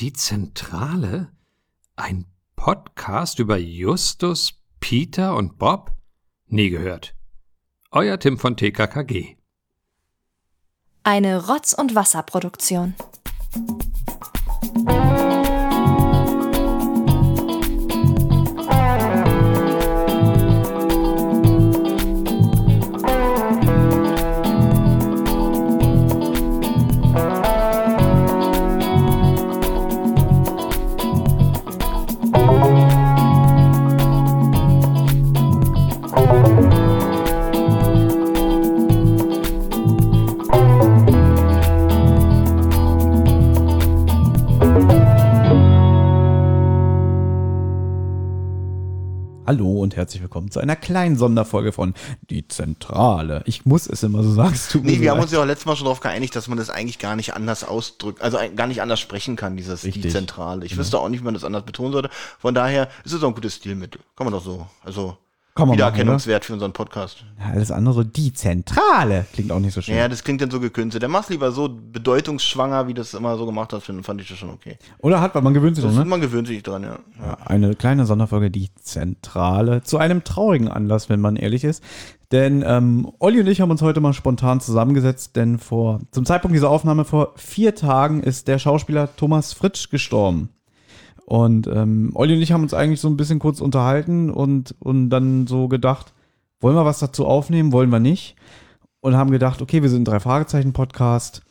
Die Zentrale? Ein Podcast über Justus, Peter und Bob? Nie gehört. Euer Tim von TKKG. Eine Rotz- und Wasserproduktion. Hallo und herzlich willkommen zu einer kleinen Sonderfolge von Die Zentrale. Ich muss es immer so sagen. es tut Nee, wir haben leid. uns ja auch letztes Mal schon darauf geeinigt, dass man das eigentlich gar nicht anders ausdrückt, also gar nicht anders sprechen kann, dieses die Richtig. Zentrale. Ich wüsste auch nicht, wie man das anders betonen sollte. Von daher ist es auch ein gutes Stilmittel. Kann man doch so. Also Man machen, Wiedererkennungswert für unseren Podcast. Ja, alles andere, die Zentrale. Klingt auch nicht so schön. Ja, das klingt dann so gekünstelt. Der mach's lieber so bedeutungsschwanger, wie das immer so gemacht hat, fand ich das schon okay. Oder hat, weil man gewöhnt sich Das, dran, ne? Man gewöhnt sich dran, ja. Ja, Eine kleine Sonderfolge, die Zentrale. Zu einem traurigen Anlass, wenn man ehrlich ist. Denn ähm, Olli und ich haben uns heute mal spontan zusammengesetzt, denn vor zum Zeitpunkt dieser Aufnahme vor vier Tagen ist der Schauspieler Thomas Fritsch gestorben. Und ähm, Olli und ich haben uns eigentlich so ein bisschen kurz unterhalten und, und dann so gedacht, wollen wir was dazu aufnehmen, wollen wir nicht? Und haben gedacht, okay, wir sind ein Drei-Fragezeichen-Podcast.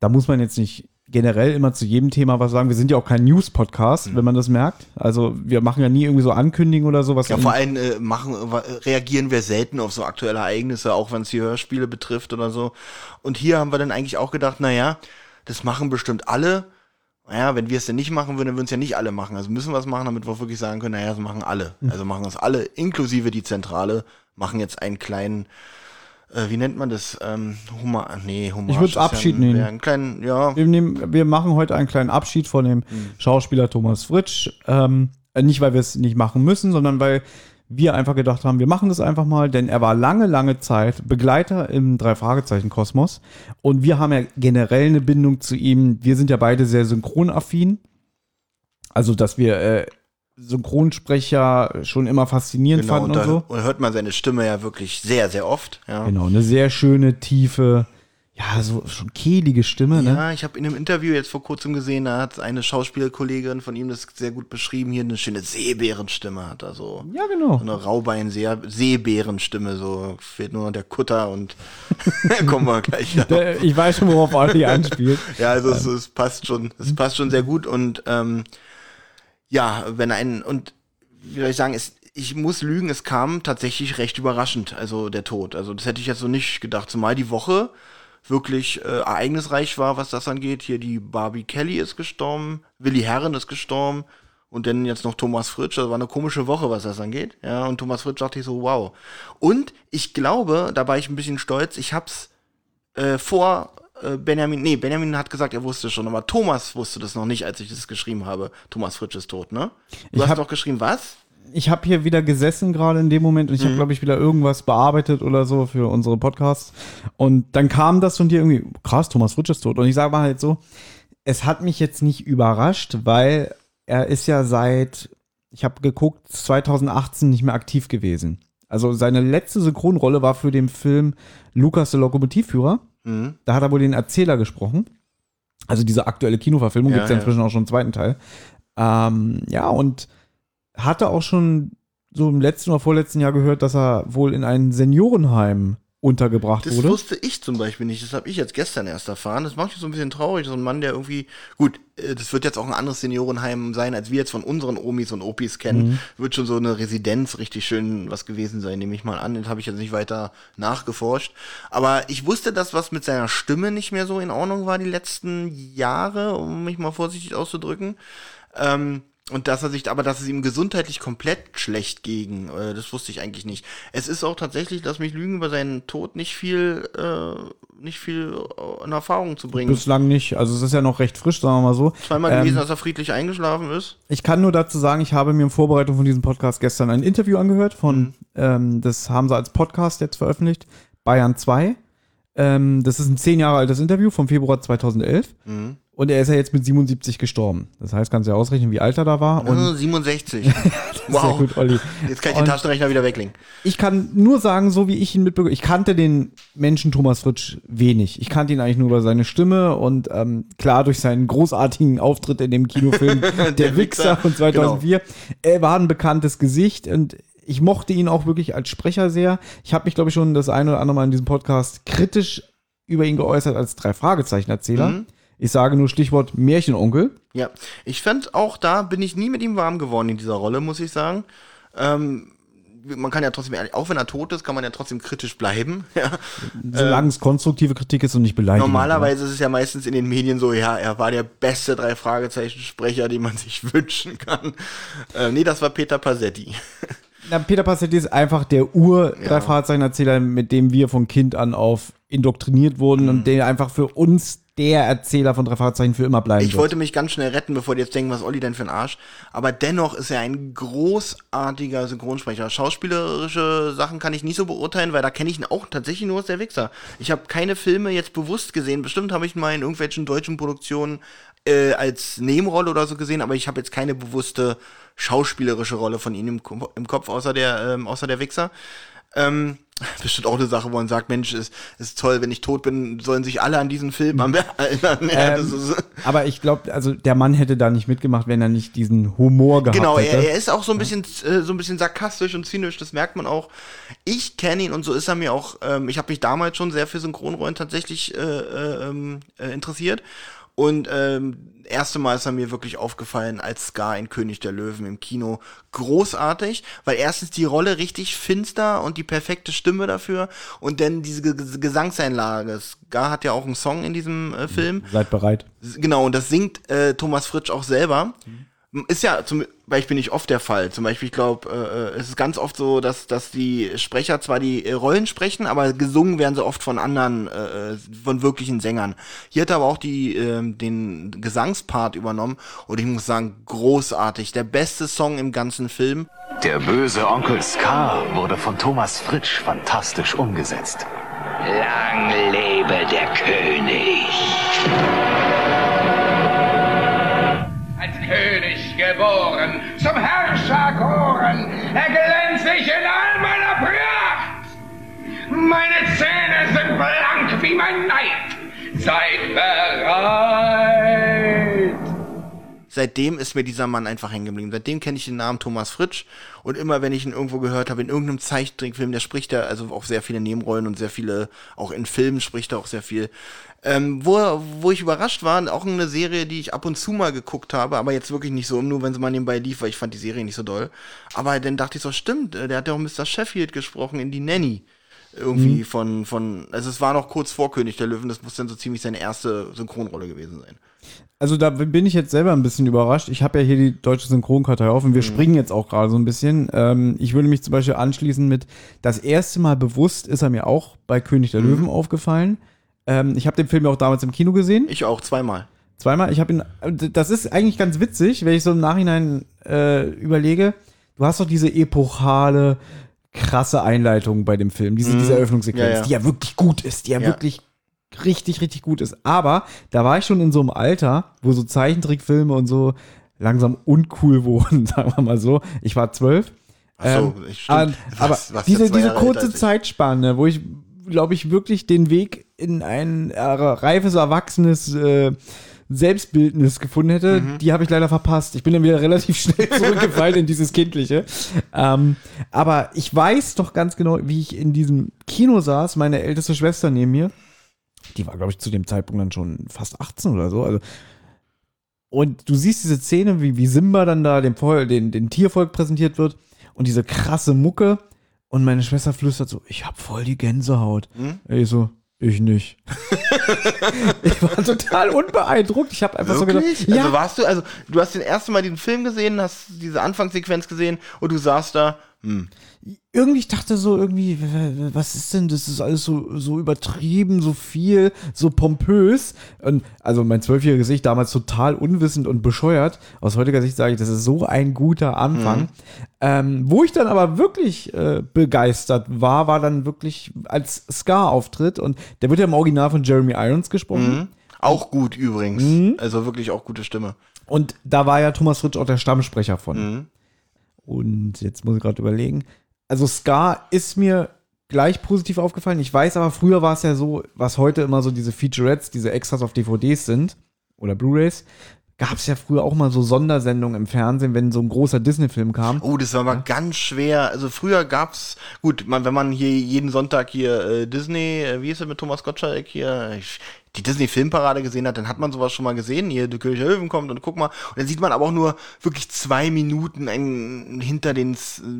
Da muss man jetzt nicht generell immer zu jedem Thema was sagen. Wir sind ja auch kein News-Podcast, wenn man das merkt. Also wir machen ja nie irgendwie so Ankündigungen oder sowas. Ja, vor allem äh, machen, reagieren wir selten auf so aktuelle Ereignisse, auch wenn es die Hörspiele betrifft oder so. Und hier haben wir dann eigentlich auch gedacht, naja, das machen bestimmt alle. Naja, wenn wir es denn nicht machen würden, dann würden es ja nicht alle machen. Also müssen wir es machen, damit wir wirklich sagen können, naja, das machen alle. Also machen es alle, inklusive die Zentrale, machen jetzt einen kleinen, äh, wie nennt man das? Ähm, Humor, nee, Humor. Ich würd's Abschied nennen. Einen kleinen, ja, wir, nehmen, wir machen heute einen kleinen Abschied von dem Schauspieler Thomas Fritsch. Ähm, äh, nicht, weil wir es nicht machen müssen, sondern weil wir einfach gedacht haben, wir machen das einfach mal, denn er war lange, lange Zeit Begleiter im Drei-Fragezeichen-Kosmos. Und wir haben ja generell eine Bindung zu ihm. Wir sind ja beide sehr synchronaffin. Also, dass wir äh, Synchronsprecher schon immer faszinierend genau. fanden Und und so. und hört man seine Stimme ja wirklich sehr, sehr oft. Ja. Genau, eine sehr schöne, tiefe, ja, so schon kehlige Stimme, ne? Ja, ich habe in einem Interview jetzt vor kurzem gesehen, da hat eine Schauspielkollegin von ihm das sehr gut beschrieben, hier eine schöne Seebärenstimme hat er so. Ja, genau. So eine Raubein-Seebärenstimme, so fehlt nur noch der Kutter und kommen wir gleich. Der- Ich weiß schon, worauf Olli anspielt. Ja, also es, es passt schon, es passt schon sehr gut und ähm, ja, wenn ein und wie soll ich sagen, es, ich muss lügen, es kam tatsächlich recht überraschend, also der Tod. Also das hätte ich jetzt so nicht gedacht, zumal die Woche wirklich äh, ereignisreich war, was das angeht. Hier die Barbie Kelly ist gestorben, Willi Herren ist gestorben und dann jetzt noch Thomas Fritsch. Das war eine komische Woche, was das angeht. Ja, und Thomas Fritsch dachte ich so, wow. Und ich glaube, da war ich ein bisschen stolz, ich hab's äh, vor äh, Benjamin, nee, Benjamin hat gesagt, er wusste schon, aber Thomas wusste das noch nicht, als ich das geschrieben habe. Thomas Fritsch ist tot, ne? Du Ich hast doch geschrieben, was? Ich habe hier wieder gesessen gerade in dem Moment und ich habe, glaube ich, wieder irgendwas bearbeitet oder so für unsere Podcasts. Und dann kam das von dir irgendwie, krass, Thomas Fritsch ist tot. Und ich sage mal halt so, es hat mich jetzt nicht überrascht, weil er ist ja seit, ich habe geguckt, 2018 nicht mehr aktiv gewesen. Also seine letzte Synchronrolle war für den Film Lukas der Lokomotivführer. Mhm. Da hat er wohl den Erzähler gesprochen. Also diese aktuelle Kinoverfilmung Ja, gibt es ja ja. inzwischen auch schon einen zweiten Teil. Ähm, ja, und hatte auch schon so im letzten oder vorletzten Jahr gehört, dass er wohl in ein Seniorenheim untergebracht Das wurde. wusste ich zum Beispiel nicht. Das habe ich jetzt gestern erst erfahren. Das macht mich so ein bisschen traurig. So ein Mann, der irgendwie, gut, äh, das wird jetzt auch ein anderes Seniorenheim sein, als wir jetzt von unseren Omis und Opis kennen. Mhm. Wird schon so eine Residenz richtig schön was gewesen sein, nehme ich mal an. Das habe ich jetzt nicht weiter nachgeforscht. Aber ich wusste, dass was mit seiner Stimme nicht mehr so in Ordnung war die letzten Jahre, um mich mal vorsichtig auszudrücken. Ähm, und dass er sich, aber dass es ihm gesundheitlich komplett schlecht ging, äh, das wusste ich eigentlich nicht. Es ist auch tatsächlich, lass mich lügen, über seinen Tod nicht viel, äh, nicht viel äh, in Erfahrung zu bringen. Bislang nicht. Also es ist ja noch recht frisch, sagen wir mal so. Zweimal Ähm, gewesen, dass er friedlich eingeschlafen ist. Ich kann nur dazu sagen, ich habe mir in Vorbereitung von diesem Podcast gestern ein Interview angehört von, ähm, das haben sie als Podcast jetzt veröffentlicht, Bayern 2. Ähm, das ist ein zehn Jahre altes Interview vom Februar 2011. Und er ist ja jetzt mit 77 gestorben. Das heißt, kannst du ja ausrechnen, wie alt er da war. Und Oh, 67. Sehr wow. gut, Olli. Jetzt kann ich den Taschenrechner wieder weglegen. Ich kann nur sagen, so wie ich ihn mitbekomme, ich kannte den Menschen Thomas Fritsch wenig. Ich kannte ihn eigentlich nur über seine Stimme und ähm, klar durch seinen großartigen Auftritt in dem Kinofilm Der, Wichser Wichser, von 2004. Er war ein bekanntes Gesicht und ich mochte ihn auch wirklich als Sprecher sehr. Ich habe mich, glaube ich, schon das eine oder andere Mal in diesem Podcast kritisch über ihn geäußert als drei Fragezeichen-Erzähler. Mhm. Ich sage nur Stichwort Märchenonkel. Ja, ich fand auch da bin ich nie mit ihm warm geworden in dieser Rolle, muss ich sagen. Ähm, man kann ja trotzdem, auch wenn er tot ist, kann man ja trotzdem kritisch bleiben. Ja. Solange es konstruktive Kritik ist und nicht beleidigend. Normalerweise ist es ja meistens in den Medien so, ja, er war der beste drei Fragezeichen-Sprecher, den man sich wünschen kann. Äh, nee, das war Peter Passetti. Na, Peter Passetti ist einfach der Ur-Drei-Fragezeichen-Erzähler, mit dem wir von Kind an auf indoktriniert wurden Mhm. und der einfach für uns der Erzähler von Drei Fragezeichen für immer bleiben Ich wird. wollte mich ganz schnell retten, bevor die jetzt denken, was Olli denn für ein Arsch. Aber dennoch ist er ein großartiger Synchronsprecher. Schauspielerische Sachen kann ich nicht so beurteilen, weil da kenne ich ihn auch tatsächlich nur aus der Wichser. Ich habe keine Filme jetzt bewusst gesehen. Bestimmt habe ich ihn mal in irgendwelchen deutschen Produktionen äh, als Nebenrolle oder so gesehen, aber ich habe jetzt keine bewusste schauspielerische Rolle von ihm im, im Kopf, außer der, ähm, außer der Wichser. Ähm, bestimmt auch eine Sache, wo man sagt, Mensch, ist, ist toll, wenn ich tot bin, sollen sich alle an diesen Film erinnern. Ja, Ähm, aber ich glaube, also der Mann hätte da nicht mitgemacht, wenn er nicht diesen Humor gehabt Genau, hätte. er, er ist auch so ein bisschen, äh, so ein bisschen sarkastisch und zynisch, das merkt man auch. Ich kenne ihn und so ist er mir auch. Ähm, ich habe mich damals schon sehr für Synchronrollen tatsächlich äh, äh, ähm, äh, interessiert. Und ähm, erste Mal ist er mir wirklich aufgefallen als Scar in König der Löwen im Kino. Großartig, weil erstens die Rolle richtig finster und die perfekte Stimme dafür und dann diese Ge Gesangseinlage. Scar hat ja auch einen Song in diesem äh, Film. Seid bereit. Genau, und das singt äh, Thomas Fritsch auch selber. Ist ja zum Beispiel nicht oft der Fall. Zum Beispiel, ich glaube, äh, es ist ganz oft so, dass, dass die Sprecher zwar die äh, Rollen sprechen, aber gesungen werden sie oft von anderen, äh, von wirklichen Sängern. Hier hat er aber auch die, ähm, den Gesangspart übernommen und ich muss sagen, großartig. Der beste Song im ganzen Film. Der böse Onkel Scar wurde von Thomas Fritsch fantastisch umgesetzt. Lang lebe der König. Meine Zähne sind blank wie mein Neid. Seid bereit. Seitdem ist mir dieser Mann einfach hängen geblieben. Seitdem kenne ich den Namen Thomas Fritsch und immer wenn ich ihn irgendwo gehört habe, in irgendeinem Zeichentrickfilm, der spricht ja also auch sehr viele Nebenrollen und sehr viele, auch in Filmen spricht er auch sehr viel. Ähm, wo, wo ich überrascht war, auch eine Serie, die ich ab und zu mal geguckt habe, aber jetzt wirklich nicht so, nur wenn sie mal nebenbei lief, weil ich fand die Serie nicht so doll. Aber dann dachte ich so, stimmt, äh, der hat ja auch Mr. Sheffield gesprochen in Die Nanny. Irgendwie von, von, also es war noch kurz vor König der Löwen, das muss dann so ziemlich seine erste Synchronrolle gewesen sein. Also da bin ich jetzt selber ein bisschen überrascht. Ich habe ja hier die deutsche Synchronkartei auf und wir springen jetzt auch gerade so ein bisschen. Ähm, ich würde mich zum Beispiel anschließen mit, das erste Mal bewusst ist er mir auch bei König der Löwen aufgefallen. Ähm, ich habe den Film ja auch damals im Kino gesehen. Ich auch, zweimal. Zweimal. Ich habe ihn, das ist eigentlich ganz witzig, wenn ich so im Nachhinein äh, überlege. Du hast doch diese epochale, krasse Einleitung bei dem Film, diese, diese Eröffnungssequenz, Mhm. Ja, ja. die ja wirklich gut ist, die ja, Ja. wirklich richtig, richtig gut ist. Aber da war ich schon in so einem Alter, wo so Zeichentrickfilme und so langsam uncool wurden, sagen wir mal so. Ich war zwölf. Ach so, Ähm, ich- stimmt. aber Was- was diese, diese Jahre kurze. Zeitspanne, wo ich, glaube ich, wirklich den Weg in ein äh, reifes, erwachsenes äh, Selbstbildnis gefunden hätte, Mhm. die habe ich leider verpasst. Ich bin dann wieder relativ schnell zurückgefallen in dieses Kindliche. Ähm, aber ich weiß doch ganz genau, wie ich in diesem Kino saß, meine älteste Schwester neben mir. Die war, glaube ich, zu dem Zeitpunkt dann schon fast 18 oder so. Also und du siehst diese Szene, wie, wie Simba dann da dem, Vol den, den Tiervolk präsentiert wird und diese krasse Mucke. Und meine Schwester flüstert so, ich hab voll die Gänsehaut. Hm? Ich so, ich nicht. ich war total unbeeindruckt. Ich habe einfach Wirklich? so gedacht, ja, Also warst du, also du hast den ersten Mal diesen Film gesehen, hast diese Anfangssequenz gesehen und du saßt da, hm, irgendwie, ich dachte so irgendwie, was ist denn, das ist alles so, so übertrieben, so viel, so pompös. Und also mein zwölfjähriges Ich damals total unwissend und bescheuert. Aus heutiger Sicht sage ich, das ist so ein guter Anfang. Ähm, wo ich dann aber wirklich äh, begeistert war, war dann wirklich als Scar-Auftritt. Und der wird ja im Original von Jeremy Irons gesprochen. Mhm. Auch gut übrigens. Mhm. Also wirklich auch gute Stimme. Und da war ja Thomas Fritsch auch der Stammsprecher von. Und jetzt muss ich gerade überlegen. Also Scar ist mir gleich positiv aufgefallen. Ich weiß aber, früher war es ja so, was heute immer so diese Featurettes, diese Extras auf DVDs sind oder Blu-rays, gab es ja früher auch mal so Sondersendungen im Fernsehen, wenn so ein großer Disney-Film kam. Oh, das war mal ganz schwer. Also früher gab's, gut, man, wenn man hier jeden Sonntag hier äh, Disney, äh, wie ist es mit Thomas Gottschalk hier, ich, die Disney-Filmparade gesehen hat, dann hat man sowas schon mal gesehen. Hier, der König der Löwen kommt und guck mal. Und dann sieht man aber auch nur wirklich zwei Minuten ein, hinter den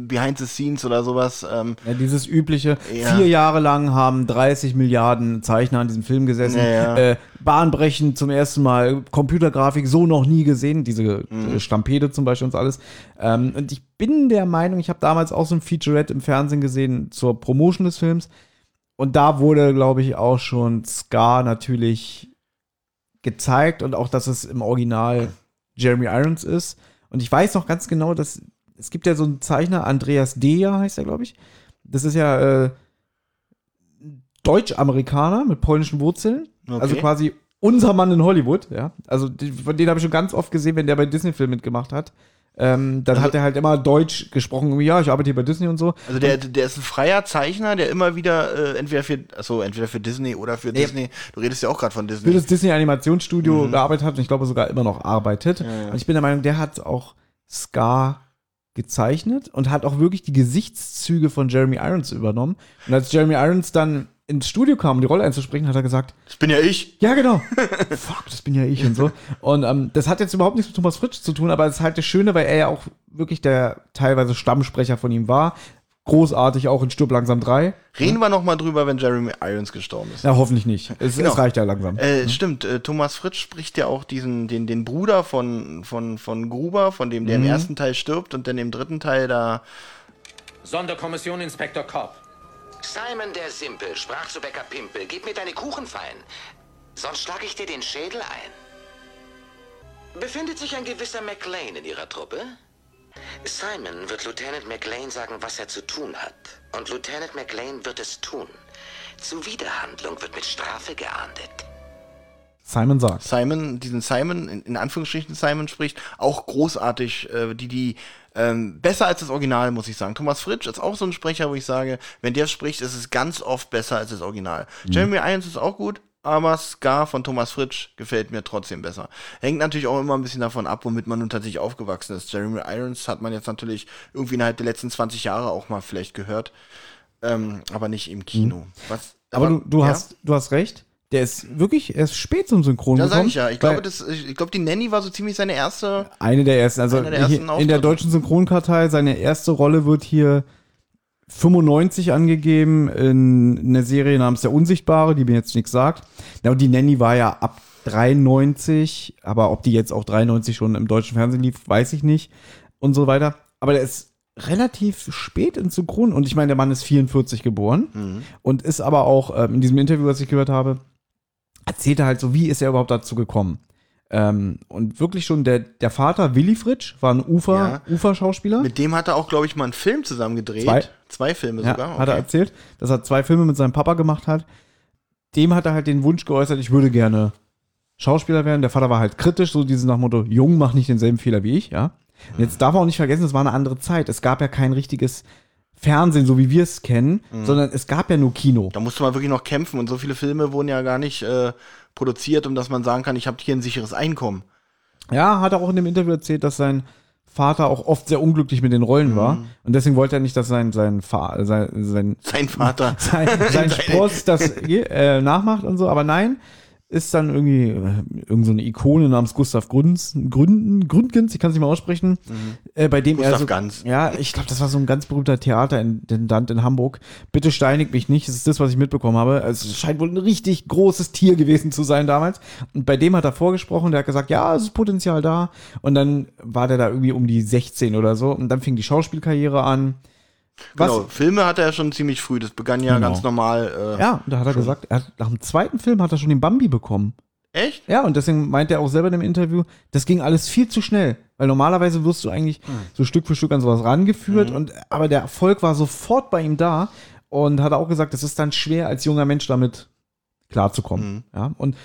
Behind the Scenes oder sowas. Ähm, Ja, dieses übliche, Ja. vier Jahre lang haben 30 Milliarden Zeichner an diesem Film gesessen. Ja. Äh, bahnbrechend zum ersten Mal, Computergrafik so noch nie gesehen, diese Mhm. äh, Stampede zum Beispiel und alles. Ähm, und ich bin der Meinung, ich habe damals auch so ein Featurette im Fernsehen gesehen zur Promotion des Films. Und da wurde, glaube ich, auch schon Scar natürlich gezeigt und auch, dass es im Original Jeremy Irons ist. Und ich weiß noch ganz genau, dass es gibt ja so einen Zeichner, Andreas Deja heißt er, glaube ich. Das ist ja äh, Deutsch-Amerikaner mit polnischen Wurzeln. Okay. Also quasi unser Mann in Hollywood, ja. Also die, von denen habe ich schon ganz oft gesehen, wenn der bei Disney-Filmen mitgemacht hat. Ähm, dann Also- hat er halt immer Deutsch gesprochen, ja, ich arbeite hier bei Disney und so. also der, der ist ein freier Zeichner, der immer wieder äh, entweder für, also entweder für Disney oder für Disney. Du redest ja auch gerade von für Disney. das Disney Animationsstudio Mhm. gearbeitet hat und ich glaube sogar immer noch arbeitet. ja. Und ich bin der Meinung, der hat auch Scar gezeichnet und hat auch wirklich die Gesichtszüge von Jeremy Irons übernommen. Und als Jeremy Irons dann ins Studio kam, um die Rolle einzusprechen, hat er gesagt, Das bin ja ich. ja genau, fuck, das bin ja ich und so. Und ähm, das hat jetzt überhaupt nichts mit Thomas Fritsch zu tun, aber es ist halt das Schöne, weil er ja auch wirklich der teilweise Stammsprecher von ihm war. Großartig auch in Stirb langsam 3. Reden wir noch mal drüber, wenn Jeremy Irons gestorben ist. Ja, hoffentlich nicht. Es, Genau. es reicht ja langsam. Äh, Stimmt, äh, Thomas Fritsch spricht ja auch diesen, den, den Bruder von, von, von Gruber, von dem der im ersten Teil stirbt und dann im dritten Teil da. Sonderkommission Inspektor Kopp. Simon der Simpel sprach zu Bäcker Pimpel, gib mir deine Kuchen fein, sonst schlag ich dir den Schädel ein. Befindet sich ein gewisser McLean in ihrer Truppe? Simon wird Lieutenant McLean sagen, was er zu tun hat. Und Lieutenant McLean wird es tun. Zuwiderhandlung wird mit Strafe geahndet. Simon sagt. Simon, diesen Simon, in, in Anführungsstrichen Simon spricht, auch großartig, äh, die, die, ähm, besser als das Original, muss ich sagen. Thomas Fritsch ist auch so ein Sprecher, wo ich sage, wenn der spricht, ist es ganz oft besser als das Original. Jeremy Irons ist auch gut, aber Scar von Thomas Fritsch gefällt mir trotzdem besser. Hängt natürlich auch immer ein bisschen davon ab, womit man nun tatsächlich aufgewachsen ist. Jeremy Irons hat man jetzt natürlich irgendwie innerhalb der letzten 20 Jahre auch mal vielleicht gehört, ähm, aber nicht im Kino. Was, Aber du, du, ja? hast, du hast recht. Der ist wirklich erst spät zum Synchron Ja, gekommen. sag ich ja. Ich glaube, das, ich, glaube, die Nanny war so ziemlich seine erste. Eine der ersten. Also der ersten in der deutschen Synchronkartei, seine erste Rolle wird hier 95 angegeben in einer Serie namens Der Unsichtbare, die mir jetzt nichts sagt. Ja, und die Nanny war ja ab 93, aber ob die jetzt auch 93 schon im deutschen Fernsehen lief, weiß ich nicht und so weiter. Aber der ist relativ spät ins Synchron und ich meine, der Mann ist 44 geboren Mhm. und ist aber auch ähm, in diesem Interview, was ich gehört habe, erzählt er halt so, wie ist er überhaupt dazu gekommen. Ähm, und wirklich schon der, der Vater, Willy Fritsch, war ein Ufer, Uferschauspieler. Mit dem hat er auch, glaube ich, mal einen Film zusammen gedreht. Zwei. Zwei Filme ja, sogar. Hat er erzählt, dass er zwei Filme mit seinem Papa gemacht hat. Dem hat er halt den Wunsch geäußert, ich würde gerne Schauspieler werden. Der Vater war halt kritisch, so dieses nach Motto, Jung, mach nicht denselben Fehler wie ich, ja. Und jetzt darf man auch nicht vergessen, es war eine andere Zeit. Es gab ja kein richtiges Fernsehen, so wie wir es kennen, sondern es gab ja nur Kino. Da musste man wirklich noch kämpfen und so viele Filme wurden ja gar nicht äh, produziert, um dass man sagen kann, ich habe hier ein sicheres Einkommen. Ja, hat er auch in dem Interview erzählt, dass sein Vater auch oft sehr unglücklich mit den Rollen war. Und deswegen wollte er nicht, dass sein, sein, Fa sein, sein, Sein Vater. sein, sein Spross das äh, nachmacht und so. Aber nein, ist dann irgendwie äh, irgend so eine Ikone namens Gustav Gründens, Gründen, Gründgens, ich kann es nicht mal aussprechen, äh, bei dem Gustav er so, Ganz. Ja, ich glaube, das war so ein ganz berühmter Theaterintendant in Hamburg. Bitte steinigt mich nicht, das ist das, was ich mitbekommen habe. Also, es scheint wohl ein richtig großes Tier gewesen zu sein damals. Und bei dem hat er vorgesprochen, der hat gesagt, ja, es ist Potenzial da. Und dann war der da irgendwie um die 16 oder so. Und dann fing die Schauspielkarriere an. Was, Genau, Filme hatte er schon ziemlich früh. Das begann ja Genau. ganz normal. Äh, Ja, und da hat er gesagt, er hat, nach dem zweiten Film hat er schon den Bambi bekommen. Echt? Ja, und deswegen meint er auch selber in dem Interview, das ging alles viel zu schnell. Weil normalerweise wirst du eigentlich so Stück für Stück an sowas rangeführt. Und, aber der Erfolg war sofort bei ihm da. Und hat auch gesagt, es ist dann schwer, als junger Mensch damit klarzukommen. Ja, und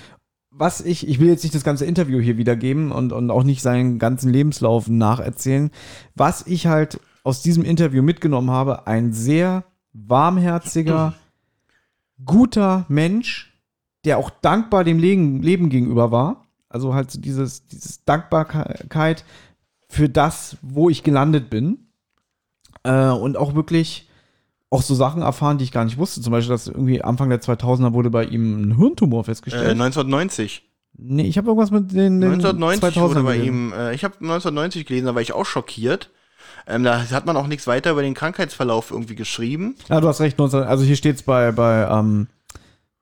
was ich, ich will jetzt nicht das ganze Interview hier wiedergeben und, und auch nicht seinen ganzen Lebenslauf nacherzählen. Was ich halt aus diesem Interview mitgenommen habe, ein sehr warmherziger, guter Mensch, der auch dankbar dem Leben, gegenüber war. Also halt so dieses, dieses Dankbarkeit für das, wo ich gelandet bin. Äh, und auch wirklich auch so Sachen erfahren, die ich gar nicht wusste. Zum Beispiel, dass irgendwie Anfang der 2000er wurde bei ihm ein Hirntumor Äh, festgestellt. 1990. nee, ich habe irgendwas mit den, den 1990 wurde 2000ern bei ihm, äh, ich habe 1990 gelesen, da war ich auch schockiert. Ähm, da hat man auch nichts weiter über den Krankheitsverlauf irgendwie geschrieben. Ja, du hast recht. 19, also hier steht es bei, bei ähm,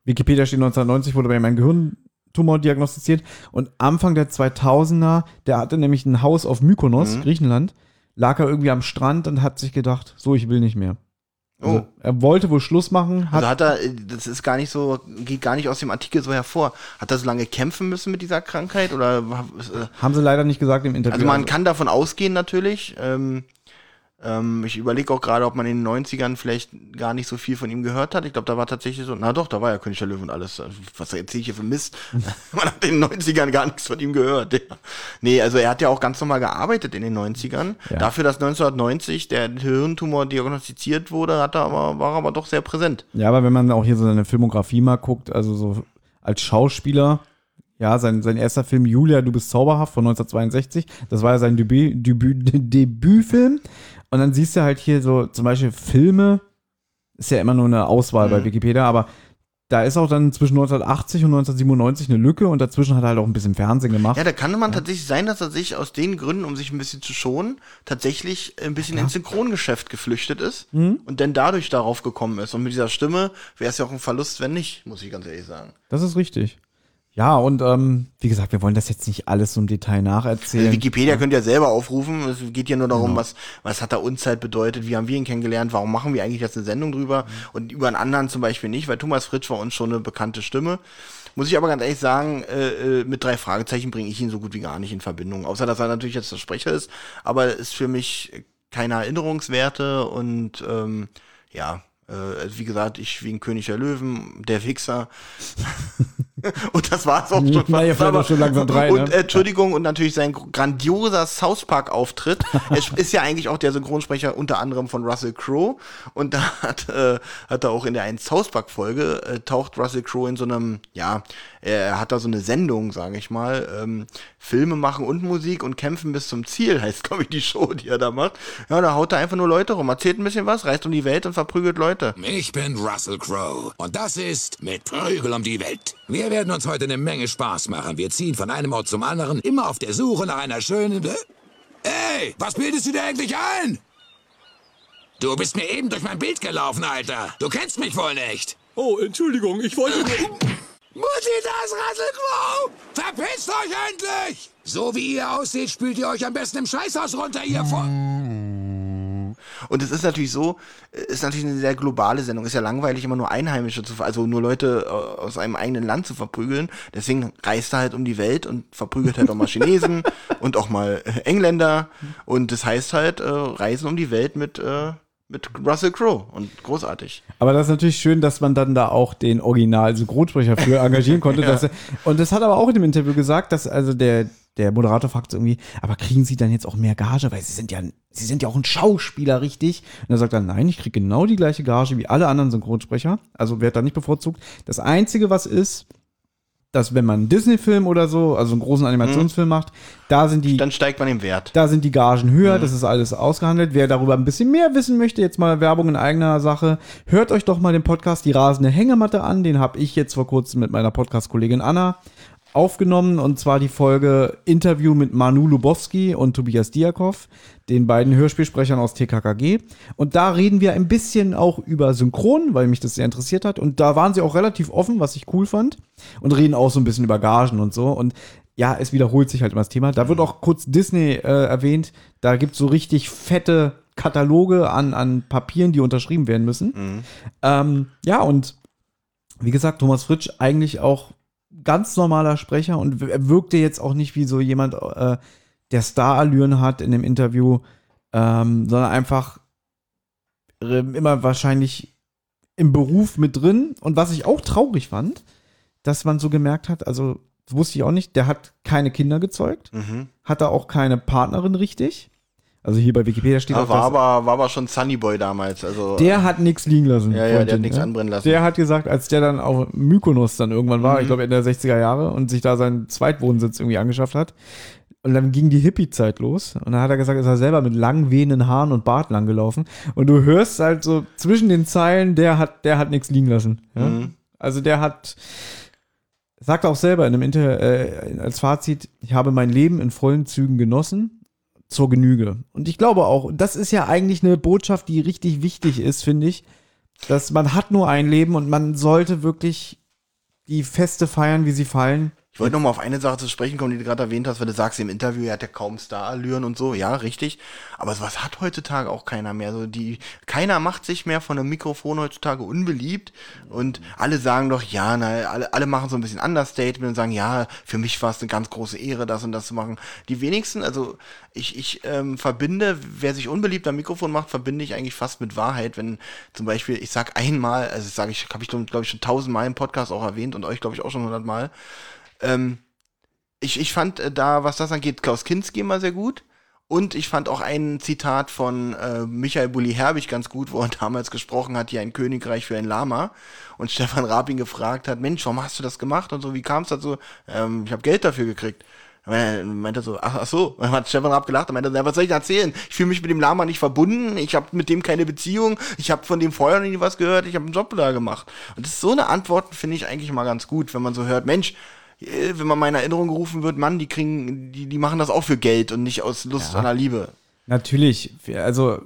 Wikipedia steht 1990 wurde bei ihm ein Gehirntumor diagnostiziert und Anfang der 2000er, der hatte nämlich ein Haus auf Mykonos, Mhm. Griechenland, lag er irgendwie am Strand und hat sich gedacht, so, ich will nicht mehr. Also, Oh. Er wollte wohl Schluss machen, hat, Also hat er, das ist gar nicht so, geht gar nicht aus dem Artikel so hervor. Hat er so lange kämpfen müssen mit dieser Krankheit oder äh, haben sie leider nicht gesagt im Interview. Also man kann davon ausgehen natürlich. Ähm, ähm, ich überlege auch gerade, ob man in den 90ern vielleicht gar nicht so viel von ihm gehört hat. Ich glaube, da war tatsächlich so, na doch, da war ja König der Löwen und alles. Also, Was erzähle ich hier für Mist? man hat in den 90ern gar nichts von ihm gehört. Ja. Nee, also er hat ja auch ganz normal gearbeitet in den 90ern. Ja. Dafür, dass 1990 der Hirntumor diagnostiziert wurde, hat er aber, war er aber doch sehr präsent. Ja, aber wenn man auch hier so seine Filmografie mal guckt, also so als Schauspieler, ja, sein, sein erster Film Julia, du bist zauberhaft von 1962, das war ja sein Debüt, Debüt, Debütfilm. Und dann siehst du halt hier so zum Beispiel Filme, ist ja immer nur eine Auswahl bei Wikipedia, aber da ist auch dann zwischen 1980 und 1997 eine Lücke und dazwischen hat er halt auch ein bisschen Fernsehen gemacht. Ja, da kann man tatsächlich sein, dass er sich aus den Gründen, um sich ein bisschen zu schonen, tatsächlich ein bisschen ins Synchrongeschäft geflüchtet ist und dann dadurch darauf gekommen ist. Und mit dieser Stimme wäre es ja auch ein Verlust, wenn nicht, muss ich ganz ehrlich sagen. Das ist richtig. Ja, und ähm, wie gesagt, wir wollen das jetzt nicht alles so im Detail nacherzählen. Also Wikipedia könnt ihr selber aufrufen. Es geht ja nur darum, Genau. was, was hat da Unzeit bedeutet, wie haben wir ihn kennengelernt, warum machen wir eigentlich jetzt eine Sendung drüber und über einen anderen zum Beispiel nicht, weil Thomas Fritsch war uns schon eine bekannte Stimme. Muss ich aber ganz ehrlich sagen, äh, äh, mit drei Fragezeichen bringe ich ihn so gut wie gar nicht in Verbindung. Außer, dass er natürlich jetzt der Sprecher ist, aber ist für mich keine Erinnerungswerte und ähm, ja, äh, wie gesagt, ich wie ein König der Löwen, der Wichser. und das war's auch schon. Na, ihr fast, aber- schon langsam drei, und ne? äh, Entschuldigung, und natürlich sein grandioser South Park-Auftritt. er ist ja eigentlich auch der Synchronsprecher unter anderem von Russell Crowe. Und da hat, äh, hat er auch in der einen South Park-Folge, äh, taucht Russell Crowe in so einem, ja, er hat da so eine Sendung, sage ich mal, ähm, Filme machen und Musik und kämpfen bis zum Ziel, heißt, glaube ich, die Show, die er da macht. Ja, da haut er einfach nur Leute rum, erzählt ein bisschen was, reist um die Welt und verprügelt Leute. Ich bin Russell Crowe und das ist mit Prügel um die Welt. Wir werden uns heute eine Menge Spaß machen. Wir ziehen von einem Ort zum anderen, immer auf der Suche nach einer schönen... Äh, Ey, was bildest du dir eigentlich ein? Du bist mir eben durch mein Bild gelaufen, Alter. Du kennst mich wohl nicht. Oh, Entschuldigung, ich wollte nur... Mutti, das Russell Crowe! Verpisst euch endlich! So wie ihr aussieht, spült ihr euch am besten im Scheißhaus runter, ihr vor... Und es ist natürlich so, äh, ist natürlich eine sehr globale Sendung. Ist ja langweilig, immer nur Einheimische zu, also nur Leute äh, aus einem eigenen Land zu verprügeln. Deswegen reist er halt um die Welt und verprügelt halt auch mal Chinesen und auch mal äh, Engländer. Und das heißt halt, äh, Reisen um die Welt mit, äh, mit Russell Crowe. Und großartig. Aber das ist natürlich schön, dass man dann da auch den Original-Synchronsprecher für engagieren konnte. dass er, und das hat aber auch in dem Interview gesagt, dass also der, der Moderator fragt so irgendwie, aber kriegen Sie dann jetzt auch mehr Gage? Weil Sie sind ja, Sie sind ja auch ein Schauspieler, richtig? Und er sagt dann, nein, ich kriege genau die gleiche Gage wie alle anderen Synchronsprecher. Also wird da nicht bevorzugt. Das Einzige, was ist, dass wenn man einen Disney-Film oder so, also einen großen Animationsfilm macht, da sind die Dann steigt man im Wert. da sind die Gagen höher, das ist alles ausgehandelt. Wer darüber ein bisschen mehr wissen möchte, jetzt mal Werbung in eigener Sache, hört euch doch mal den Podcast Die rasende Hängematte an. Den habe ich jetzt vor kurzem mit meiner Podcast-Kollegin Anna aufgenommen und zwar die Folge Interview mit Manu Lubowski und Tobias Diakov, den beiden Hörspielsprechern aus TKKG. Und da reden wir ein bisschen auch über Synchron, weil mich das sehr interessiert hat. Und da waren sie auch relativ offen, was ich cool fand. Und reden auch so ein bisschen über Gagen und so. Und ja, es wiederholt sich halt immer das Thema. Da wird auch kurz Disney äh, erwähnt. Da gibt es so richtig fette Kataloge an, an Papieren, die unterschrieben werden müssen. Ähm, ja, und wie gesagt, Thomas Fritsch eigentlich auch ganz normaler Sprecher und er wirkte jetzt auch nicht wie so jemand, äh, der Starallüren hat in dem Interview, ähm, sondern einfach äh, immer wahrscheinlich im Beruf mit drin. Und was ich auch traurig fand, dass man so gemerkt hat, also das wusste ich auch nicht, der hat keine Kinder gezeugt, Mhm. hat da auch keine Partnerin richtig. Also hier bei Wikipedia steht Ja, auch, war, dass- aber, war aber schon Sunny Boy damals. Also, der hat nichts liegen lassen. Ja, ja, der hat nichts ne? anbrennen lassen. Der hat gesagt, als der dann auf Mykonos dann irgendwann war, Mhm. ich glaube Ende der 60er Jahre, und sich da seinen Zweitwohnsitz irgendwie angeschafft hat. Und dann ging die Hippie-Zeit los. Und dann hat er gesagt, ist er selber mit lang wehenden Haaren und Bart lang gelaufen. Und du hörst halt so zwischen den Zeilen, der hat, der hat nichts liegen lassen. Ja? Mhm. Also der hat, sagt auch selber in einem Inter, äh, als Fazit, ich habe mein Leben in vollen Zügen genossen, zur Genüge. Und ich glaube auch, das ist ja eigentlich eine Botschaft, die richtig wichtig ist, finde ich, dass man hat nur ein Leben und man sollte wirklich die Feste feiern, wie sie fallen. Ich wollte noch mal auf eine Sache zu sprechen kommen, die du gerade erwähnt hast, weil du sagst im Interview, er hat ja kaum Starallüren und so. Ja, richtig. Aber sowas hat heutzutage auch keiner mehr. So die, keiner macht sich mehr von einem Mikrofon heutzutage unbeliebt. Und alle sagen doch, ja, na, alle, alle machen so ein bisschen Understatement und sagen, ja, für mich war es eine ganz große Ehre, das und das zu machen. Die wenigsten, also ich, ich ähm, verbinde, wer sich unbeliebt am Mikrofon macht, verbinde ich eigentlich fast mit Wahrheit. Wenn zum Beispiel, ich sag einmal, also sage ich, habe ich glaube ich schon tausendmal im Podcast auch erwähnt und euch glaube ich auch schon hundertmal. Ähm, ich, ich fand äh, da, was das angeht, Klaus Kinski immer sehr gut. Und ich fand auch ein Zitat von äh, Michael Bulli Herbig ganz gut, wo er damals gesprochen hat, hier ein Königreich für ein Lama. Und Stefan Raab ihn gefragt hat, Mensch, warum hast du das gemacht? Und so, wie kam es dazu? Ähm, ich habe Geld dafür gekriegt. Er meinte so, ach, ach so, dann hat Stefan Raab gelacht, er meinte, was soll ich erzählen? Ich fühle mich mit dem Lama nicht verbunden, ich habe mit dem keine Beziehung, ich habe von dem vorher nie was gehört, ich habe einen Job da gemacht. Und das so eine Antwort, finde ich eigentlich mal ganz gut, wenn man so hört, Mensch, wenn man mal in Erinnerung gerufen wird, Mann, die kriegen, die, die machen das auch für Geld und nicht aus Lust an der Liebe. Natürlich, also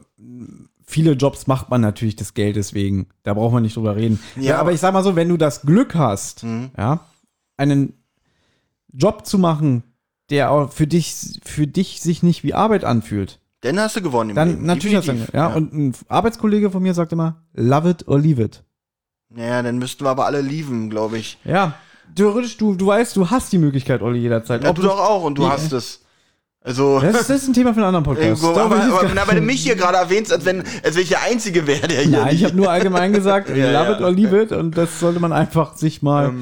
viele Jobs macht man natürlich des Geldes wegen. Da braucht man nicht drüber reden. Ja, Ja, aber ich sag mal so, wenn du das Glück hast, Mhm. ja, einen Job zu machen, der auch für dich, für dich sich nicht wie Arbeit anfühlt, Dann hast du gewonnen im dann Leben. natürlich hast du, definitiv. ja, und ein Arbeitskollege von mir sagt immer, love it or leave it. Naja, dann müssten wir aber alle lieben, glaube ich. Ja, theoretisch, du, du weißt, du hast die Möglichkeit, Olli, jederzeit. Ja, Ob du doch auch und du hast es. Also. Das, ist- das ist ein Thema für einen anderen Podcast. Irgendwo, aber, aber, na, weil du mich hier gerade erwähnst, als wenn, als wenn ich der Einzige wäre, der hier. Nein, ich habe nur allgemein gesagt, Ja, love ja. it or leave it und das sollte man einfach sich mal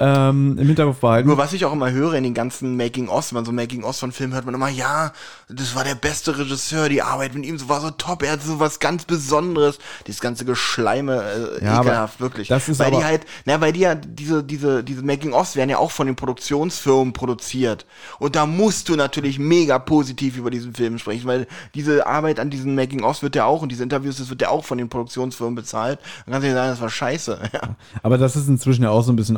ähm, im Hinterkopf behalten. Nur was ich auch immer höre in den ganzen Making-ofs, wenn man so Making-ofs von Filmen hört, man immer, ja, das war der beste Regisseur, die Arbeit mit ihm so war so top, er hat so was ganz Besonderes. Dieses ganze Geschleime, äh, Ja, ekelhaft, wirklich. das ist weil aber- die halt, na, weil die ja, diese, diese, diese Making-ofs werden ja auch von den Produktionsfirmen produziert. Und da musst du natürlich mega positiv über diesen Film sprechen, weil diese Arbeit an diesen Making-ofs wird ja auch und diese Interviews, das wird ja auch von den Produktionsfirmen bezahlt. Dann kannst du dir sagen, das war scheiße. Ja. Aber das ist inzwischen ja auch so ein bisschen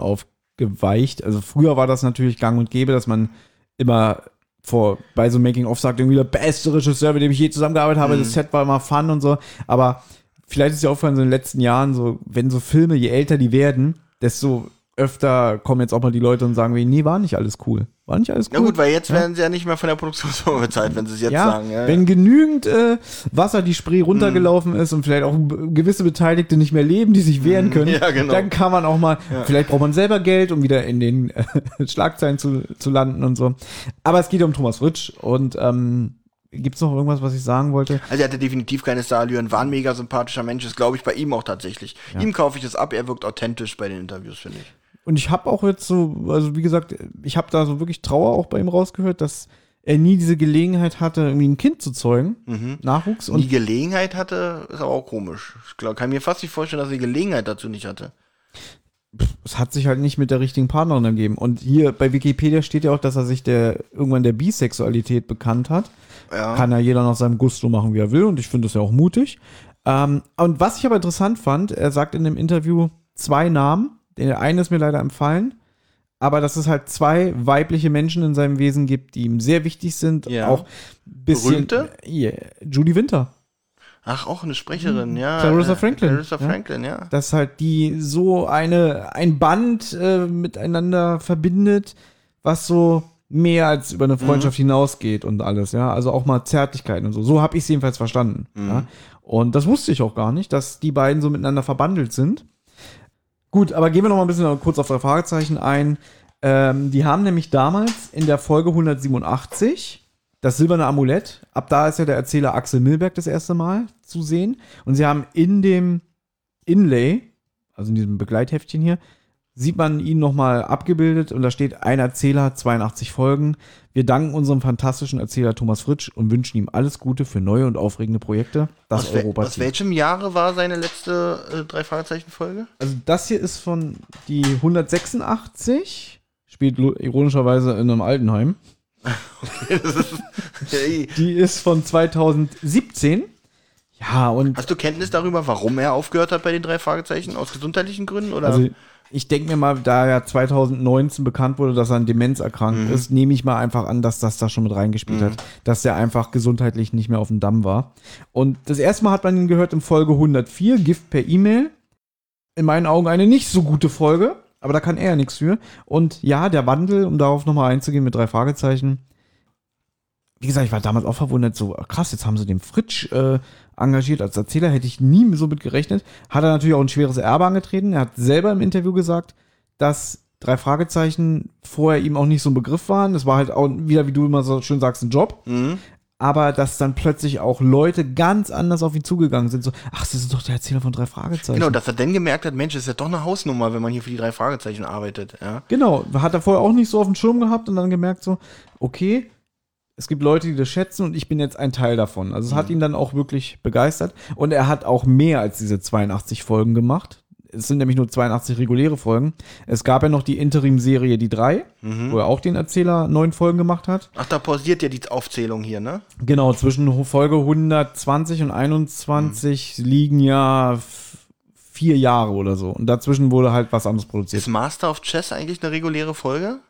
aufgeweicht. Also früher war das natürlich gang und gäbe, dass man immer vor, bei so Making-of sagt, irgendwie der beste Regisseur, mit dem ich je zusammengearbeitet habe, Mhm. das Set war immer fun und so. Aber vielleicht ist ja aufgefallen, so in den letzten Jahren, so, wenn so Filme, je älter die werden, desto öfter kommen jetzt auch mal die Leute und sagen, wie, nee, war nicht alles cool. War nicht alles cool. Na gut, weil jetzt Ja. werden sie ja nicht mehr von der Produktionsfirma bezahlt, wenn sie es jetzt ja, sagen. Ja, wenn genügend äh, Wasser die Spree runtergelaufen ist und vielleicht auch gewisse Beteiligte nicht mehr leben, die sich wehren können, genau. dann kann man auch mal, vielleicht braucht man selber Geld, um wieder in den äh, Schlagzeilen zu, zu landen und so. Aber es geht ja um Thomas Fritsch und ähm, gibt es noch irgendwas, was ich sagen wollte? Also er hatte definitiv keine Starallüren, war ein mega sympathischer Mensch, ist glaube ich bei ihm auch tatsächlich. Ja. Ihm kaufe ich das ab, er wirkt authentisch bei den Interviews, finde ich. Und ich habe auch jetzt so, also wie gesagt, ich habe da so wirklich Trauer auch bei ihm rausgehört, dass er nie diese Gelegenheit hatte, irgendwie ein Kind zu zeugen, Mhm. Nachwuchs. Die Und Gelegenheit hatte, ist aber auch komisch. Ich glaub, kann mir fast nicht vorstellen, dass er die Gelegenheit dazu nicht hatte. es hat sich halt nicht mit der richtigen Partnerin ergeben. Und hier bei Wikipedia steht ja auch, dass er sich der irgendwann der Bisexualität bekannt hat. Ja. Kann ja jeder nach seinem Gusto machen, wie er will. Und ich finde das ja auch mutig. Ähm, und was ich aber interessant fand, er sagt in dem Interview zwei Namen. Der eine ist mir leider empfallen. Aber dass es halt zwei weibliche Menschen in seinem Wesen gibt, die ihm sehr wichtig sind. Ja. Auch bisschen. Berühmte? Yeah, Judy Winter. Ach, auch eine Sprecherin, ja. Mhm. Clarissa äh, Franklin. Clarissa Ja. Franklin, ja. dass halt die so eine ein Band äh, miteinander verbindet, was so mehr als über eine Freundschaft hinausgeht und alles, ja, also auch mal Zärtlichkeit und so. So habe ich es jedenfalls verstanden. Ja? Und das wusste ich auch gar nicht, dass die beiden so miteinander verbandelt sind. Gut, aber gehen wir noch mal ein bisschen kurz auf drei Fragezeichen ein. Ähm, die haben nämlich damals in der Folge 187 das silberne Amulett. Ab da ist ja der Erzähler Axel Milberg das erste Mal zu sehen. Und sie haben in dem Inlay, also in diesem Begleitheftchen hier, sieht man ihn nochmal abgebildet und da steht ein Erzähler, 82 Folgen. Wir danken unserem fantastischen Erzähler Thomas Fritsch und wünschen ihm alles Gute für neue und aufregende Projekte. Das aus, Europa aus welchem Jahre war seine letzte äh, drei Fragezeichen Folge? Also das hier ist von die 186, spielt ironischerweise in einem Altenheim. okay, ist, Die ist von 2017. Ja, und Hast du Kenntnis darüber, warum er aufgehört hat bei den drei Fragezeichen? Aus gesundheitlichen Gründen? Oder? Also ich denke mir mal, da ja 2019 bekannt wurde, dass er an Demenz erkrankt Mhm. ist, nehme ich mal einfach an, dass das da schon mit reingespielt hat, dass der einfach gesundheitlich nicht mehr auf dem Damm war. Und das erste Mal hat man ihn gehört in Folge 104, Gift per E-Mail. In meinen Augen eine nicht so gute Folge, aber da kann er ja nichts für. Und ja, der Wandel, um darauf nochmal einzugehen mit drei Fragezeichen. Wie gesagt, ich war damals auch verwundert, so krass, jetzt haben sie den Fritsch äh, engagiert als Erzähler, hätte ich nie so mit gerechnet. Hat er natürlich auch ein schweres Erbe angetreten. Er hat selber im Interview gesagt, dass drei Fragezeichen vorher ihm auch nicht so ein Begriff waren. Das war halt auch wieder, wie du immer so schön sagst, ein Job. Mhm. Aber dass dann plötzlich auch Leute ganz anders auf ihn zugegangen sind. So, ach, das ist doch der Erzähler von drei Fragezeichen. Genau, dass er dann gemerkt hat, Mensch, das ist ja doch eine Hausnummer, wenn man hier für die drei Fragezeichen arbeitet. Ja. Genau, hat er vorher auch nicht so auf dem Schirm gehabt und dann gemerkt so, okay, es gibt Leute, die das schätzen und ich bin jetzt ein Teil davon. Also es hat ihn dann auch wirklich begeistert und er hat auch mehr als diese 82 Folgen gemacht. Es sind nämlich nur 82 reguläre Folgen. Es gab ja noch die Interim-Serie Die drei, wo er auch den Erzähler neun Folgen gemacht hat. Ach, da pausiert ja die Aufzählung hier, ne? Genau, zwischen Folge 120 und 21 liegen ja vier Jahre oder so. Und dazwischen wurde halt was anderes produziert. Ist Master of Chess eigentlich eine reguläre Folge?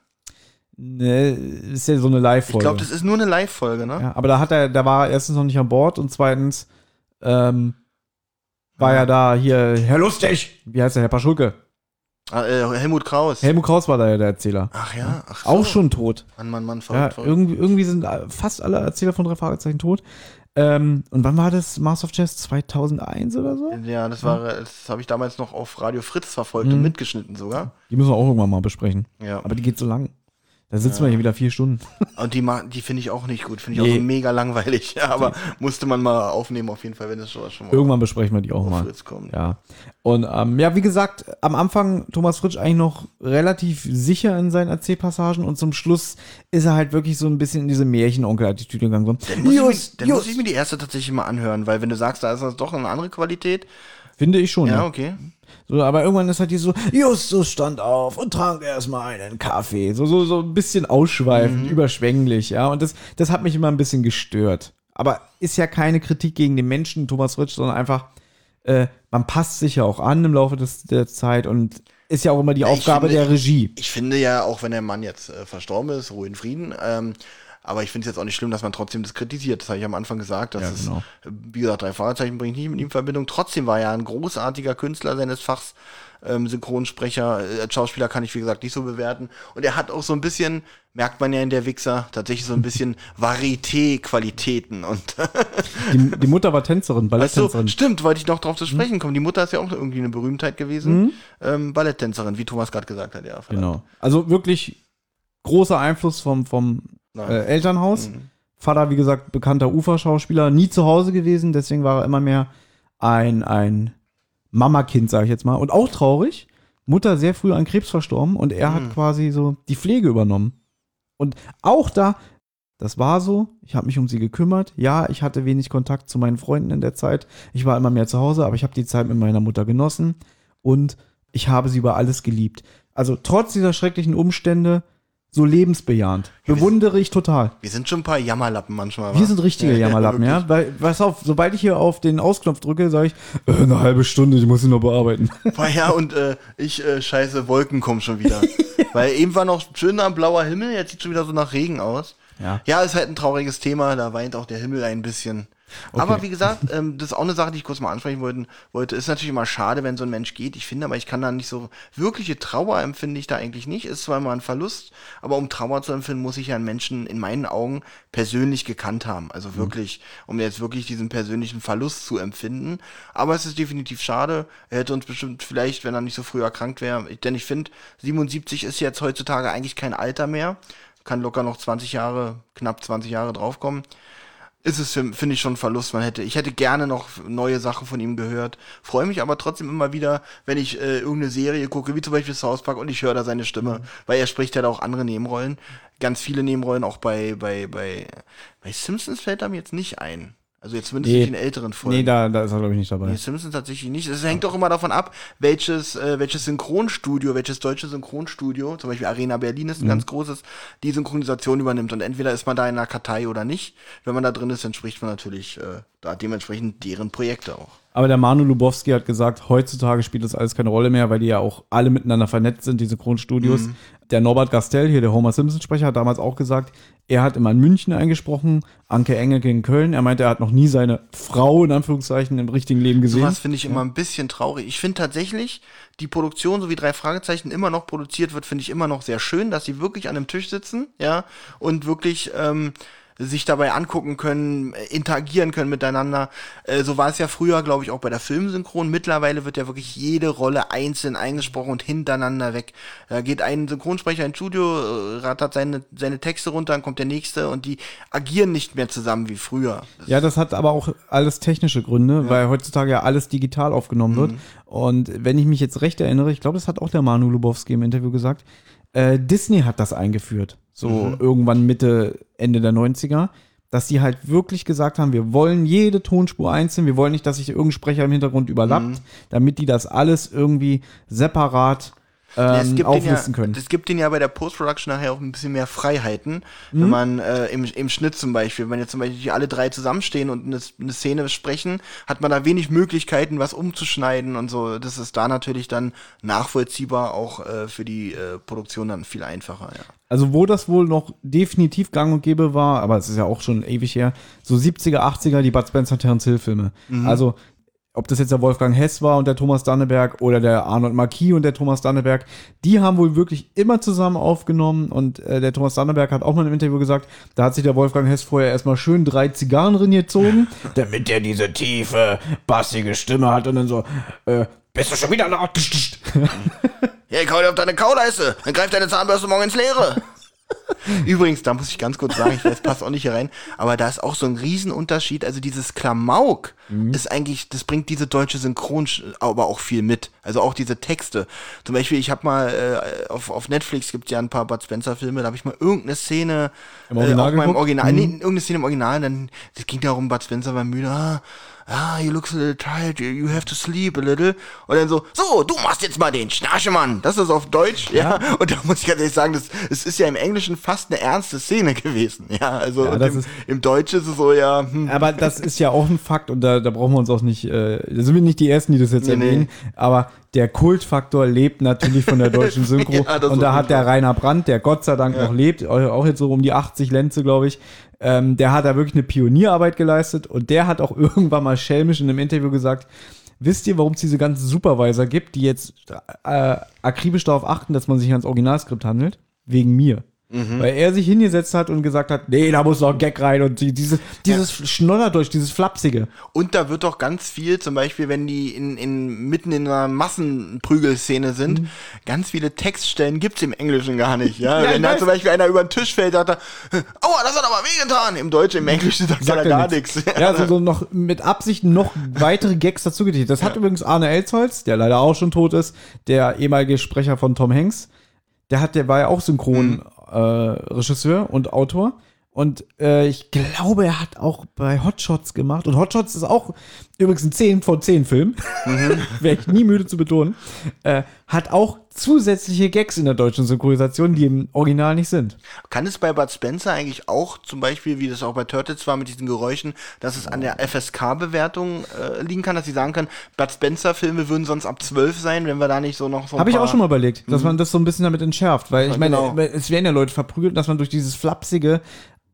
Ne, ist ja so eine Ich Live-Folge. glaube, das ist nur eine Live-Folge, ne? Ja, aber da hat er, da war er erstens noch nicht an Bord und zweitens ähm, war ja da hier Herr Lustig. Wie heißt der, Herr Paschulke? Ah, äh, Helmut Kraus. Helmut Kraus war da ja der Erzähler. Ach ja, ach so. Auch schon tot. Mann, Mann, Mann, Ja, verrückt, verrückt. irgendwie, irgendwie sind fast alle Erzähler von drei Fragezeichen tot. Ähm, und wann war das Master of Chess? 2001 oder so? Ja, das war, das habe ich damals noch auf Radio Fritz verfolgt und Mhm. mitgeschnitten sogar. Die müssen wir auch irgendwann mal besprechen. Ja. Aber die geht so lang. Da sitzen wir hier wieder vier Stunden. Und die, die finde ich auch nicht gut. Finde ich Nee. auch so mega langweilig. Ja, aber musste man mal aufnehmen auf jeden Fall, wenn es schon, schon mal Irgendwann besprechen wir die auch mal. Fritz kommt. Ja. Und ähm, ja, wie gesagt, am Anfang Thomas Fritsch eigentlich noch relativ sicher in seinen Erzählpassagen und zum Schluss ist er halt wirklich so ein bisschen in diese Märchenonkel-Attitüde gegangen. So, Dann, muss, Just, ich mir, dann just. muss ich mir die erste tatsächlich mal anhören, weil wenn du sagst, da ist das doch eine andere Qualität. Finde ich schon. Ja, Ja, okay. So, aber irgendwann ist halt die so, Justus stand auf und trank erstmal einen Kaffee. So, so, so ein bisschen ausschweifend, überschwänglich, ja. Und das, das hat mich immer ein bisschen gestört. Aber ist ja keine Kritik gegen den Menschen, Thomas Fritsch, sondern einfach, äh, man passt sich ja auch an im Laufe des, der Zeit und ist ja auch immer die ich Aufgabe finde- der Regie. Ich finde ja, auch wenn der Mann jetzt äh, verstorben ist, Ruhe in Frieden, ähm, aber ich finde es jetzt auch nicht schlimm, dass man trotzdem das kritisiert. Das habe ich am Anfang gesagt. Dass Ja, es, genau. äh, wie gesagt, drei Fragezeichen bringe ich nicht mit ihm in Verbindung. Trotzdem war er ein großartiger Künstler seines Fachs. Ähm, Synchronsprecher, äh, als Schauspieler kann ich, wie gesagt, nicht so bewerten. Und er hat auch so ein bisschen, merkt man ja in der Wichser, tatsächlich so ein bisschen Varieté-Qualitäten. Und Die, die Mutter war Tänzerin, Balletttänzerin. stimmt, wollte ich noch drauf zu sprechen kommen. Die Mutter ist ja auch irgendwie eine Berühmtheit gewesen. Ähm, Balletttänzerin, wie Thomas gerade gesagt hat, ja. verdammt. Genau. Also wirklich großer Einfluss vom, vom. Äh, Elternhaus. Mhm. Vater, wie gesagt, bekannter Uferschauspieler, nie zu Hause gewesen, deswegen war er immer mehr ein, ein Mamakind, sag ich jetzt mal. Und auch traurig. Mutter sehr früh an Krebs verstorben und er Mhm. hat quasi so die Pflege übernommen. Und auch da, das war so, ich habe mich um sie gekümmert. Ja, ich hatte wenig Kontakt zu meinen Freunden in der Zeit. Ich war immer mehr zu Hause, aber ich habe die Zeit mit meiner Mutter genossen und ich habe sie über alles geliebt. Also trotz dieser schrecklichen Umstände so lebensbejahend. Bewundere ich total. Wir sind schon ein paar Jammerlappen manchmal. Wir wa? sind richtige Jammerlappen, ja. Weil, pass auf, sobald ich hier auf den Ausknopf drücke, sage ich, äh, eine halbe Stunde, ich muss ihn noch bearbeiten. Ja, und äh, ich äh, scheiße, Wolken kommen schon wieder. Weil eben war noch schöner blauer Himmel, jetzt sieht schon wieder so nach Regen aus. Ja. Ja, ist halt ein trauriges Thema, da weint auch der Himmel ein bisschen. Aber wie gesagt, ähm, das ist auch eine Sache, die ich kurz mal ansprechen wollte, wollte. Ist natürlich immer schade, wenn so ein Mensch geht. Ich finde aber, ich kann da nicht so wirkliche Trauer empfinde ich da eigentlich nicht. Ist zwar immer ein Verlust, aber um Trauer zu empfinden, muss ich ja einen Menschen in meinen Augen persönlich gekannt haben. Also wirklich, um jetzt wirklich diesen persönlichen Verlust zu empfinden. Aber es ist definitiv schade. Er hätte uns bestimmt vielleicht, wenn er nicht so früh erkrankt wäre, denn ich finde, 77 ist jetzt heutzutage eigentlich kein Alter mehr. Kann locker noch 20 Jahre, knapp 20 Jahre draufkommen. Ist es, für- finde ich, schon ein Verlust. Man hätte, ich hätte gerne noch neue Sachen von ihm gehört. Freue mich aber trotzdem immer wieder, wenn ich äh, irgendeine Serie gucke, wie zum Beispiel South Park, und ich höre da seine Stimme, weil er spricht ja da auch andere Nebenrollen. Ganz viele Nebenrollen, auch bei, bei, bei, bei Simpsons fällt er mir jetzt nicht ein. Also jetzt zumindest Nee. nicht in älteren Folgen. Nee, da, da ist er, glaube ich, nicht dabei. Nee, Simpsons tatsächlich nicht. Es hängt doch immer davon ab, welches, äh, welches Synchronstudio, welches deutsche Synchronstudio, zum Beispiel Arena Berlin ist ein Mhm. ganz großes, die Synchronisation übernimmt. Und entweder ist man da in einer Kartei oder nicht. Wenn man da drin ist, dann spricht man natürlich äh, da dementsprechend deren Projekte auch. Aber der Manu Lubowski hat gesagt, heutzutage spielt das alles keine Rolle mehr, weil die ja auch alle miteinander vernetzt sind, die Synchronstudios. Mhm. Der Norbert Gastel, hier der Homer Simpson-Sprecher, hat damals auch gesagt, er hat immer in München eingesprochen, Anke Engelke in Köln. Er meinte, er hat noch nie seine Frau in Anführungszeichen im richtigen Leben gesehen. Sowas finde ich immer ein bisschen traurig. Ich finde tatsächlich, die Produktion, so wie drei Fragezeichen immer noch produziert wird, finde ich immer noch sehr schön, dass sie wirklich an einem Tisch sitzen, ja, und wirklich ähm, sich dabei angucken können, äh, interagieren können miteinander. Äh, so war es ja früher, glaube ich, auch bei der Filmsynchron. Mittlerweile wird ja wirklich jede Rolle einzeln eingesprochen und hintereinander weg. Da geht ein Synchronsprecher ins Studio, äh, rattert seine, seine Texte runter, dann kommt der nächste und die agieren nicht mehr zusammen wie früher. Ja, das hat aber auch alles technische Gründe, weil heutzutage ja alles digital aufgenommen wird. Und wenn ich mich jetzt recht erinnere, ich glaube, das hat auch der Manu Lubowski im Interview gesagt, äh, Disney hat das eingeführt. So Mhm. irgendwann Mitte, Ende der 90er. Dass die halt wirklich gesagt haben, wir wollen jede Tonspur einzeln, wir wollen nicht, dass sich irgendein Sprecher im Hintergrund überlappt, Mhm. damit die das alles irgendwie separat ähm, es gibt auflisten den ja, können. Es gibt den ja bei der Post-Production nachher auch ein bisschen mehr Freiheiten, Mhm. wenn man äh, im, im Schnitt zum Beispiel, wenn jetzt zum Beispiel alle drei zusammenstehen und eine, eine Szene besprechen, hat man da wenig Möglichkeiten, was umzuschneiden und so. Das ist da natürlich dann nachvollziehbar, auch äh, für die äh, Produktion dann viel einfacher, ja. Also wo das wohl noch definitiv gang und gäbe war, aber es ist ja auch schon ewig her, so 70er, 80er, die Bud Spencer Terence Hill Filme. Mhm. Also ob das jetzt der Wolfgang Hess war und der Thomas Danneberg oder der Arnold Marquis und der Thomas Danneberg, die haben wohl wirklich immer zusammen aufgenommen und äh, der Thomas Danneberg hat auch mal im Interview gesagt, da hat sich der Wolfgang Hess vorher erstmal schön drei Zigarren reingezogen, damit der diese tiefe, bassige Stimme hat und dann so, äh, bist du schon wieder da? Ja, ich hau dir auf deine Kauleiste, dann greift deine Zahnbürste morgen ins Leere. Übrigens, da muss ich ganz kurz sagen, ich weiß, passt auch nicht hier rein, aber da ist auch so ein Riesenunterschied. Also dieses Klamauk ist eigentlich, das bringt diese deutsche Synchron aber auch viel mit. Also auch diese Texte. Zum Beispiel, ich habe mal äh, auf, auf Netflix gibt ja ein paar Bud Spencer Filme, da habe ich mal irgendeine Szene Im Original äh, auch mal im? Original, Mhm. nee, irgendeine Szene im Original, dann das ging darum, Bud Spencer war müde, ah, ah, you look a little tired, you- have to sleep a little. Und dann so, so, du machst jetzt mal den Schnarchemann. Das ist auf Deutsch, ja. Und da muss ich ganz ehrlich sagen, das, es ist ja im Englischen fast eine ernste Szene gewesen, ja. Also Ja, das im, im Deutschen ist es so, ja, hm. Aber das ist ja auch ein Fakt und da, da brauchen wir uns auch nicht, äh, da sind wir nicht die Ersten, die das jetzt Nee, nee. erwähnen, aber der Kultfaktor lebt natürlich von der deutschen Synchro Ja, und da hat der. Rainer Brandt, der Gott sei Dank noch lebt, auch jetzt so um die 80 Lenze, glaube ich, ähm, der hat da wirklich eine Pionierarbeit geleistet und der hat auch irgendwann mal schelmisch in einem Interview gesagt, wisst ihr, warum es diese ganzen Supervisor gibt, die jetzt äh, akribisch darauf achten, dass man sich ans Originalskript handelt? Wegen mir. Mhm. Weil er sich hingesetzt hat und gesagt hat, nee, da muss noch ein Gag rein und die, dieses, dieses Schnodderdeutsch, dieses Flapsige. Und da wird doch ganz viel, zum Beispiel, wenn die in, in, mitten in einer Massenprügelszene sind, ganz viele Textstellen gibt's im Englischen gar nicht, ja. Mhm. Ja, wenn da weiß. zum Beispiel einer über den Tisch fällt, sagt er, aua, das hat aber wehgetan. Im Deutschen, im Englischen sagt, Sagt er gar nichts. Ja, also so noch mit Absicht noch weitere Gags dazu gedichtet. Das hat übrigens Arne Elsholz, der leider auch schon tot ist, der ehemalige Sprecher von Tom Hanks. Der hat, der war ja auch Synchron äh, Regisseur und Autor. Und äh, ich glaube, er hat auch bei Hotshots gemacht. Und Hotshots ist auch übrigens ein 10 von 10 Film. Wäre ich nie müde zu betonen. Äh, hat auch zusätzliche Gags in der deutschen Synchronisation, die im Original nicht sind. Kann es bei Bud Spencer eigentlich auch zum Beispiel, wie das auch bei Turtles war mit diesen Geräuschen, dass es an der FSK-Bewertung äh, liegen kann, dass sie sagen können, Bud Spencer-Filme würden sonst ab 12 sein, wenn wir da nicht so noch so ein Habe ich auch schon mal überlegt, dass Mhm. man das so ein bisschen damit entschärft, weil ich meine, genau. es werden ja Leute verprügelt, dass man durch dieses flapsige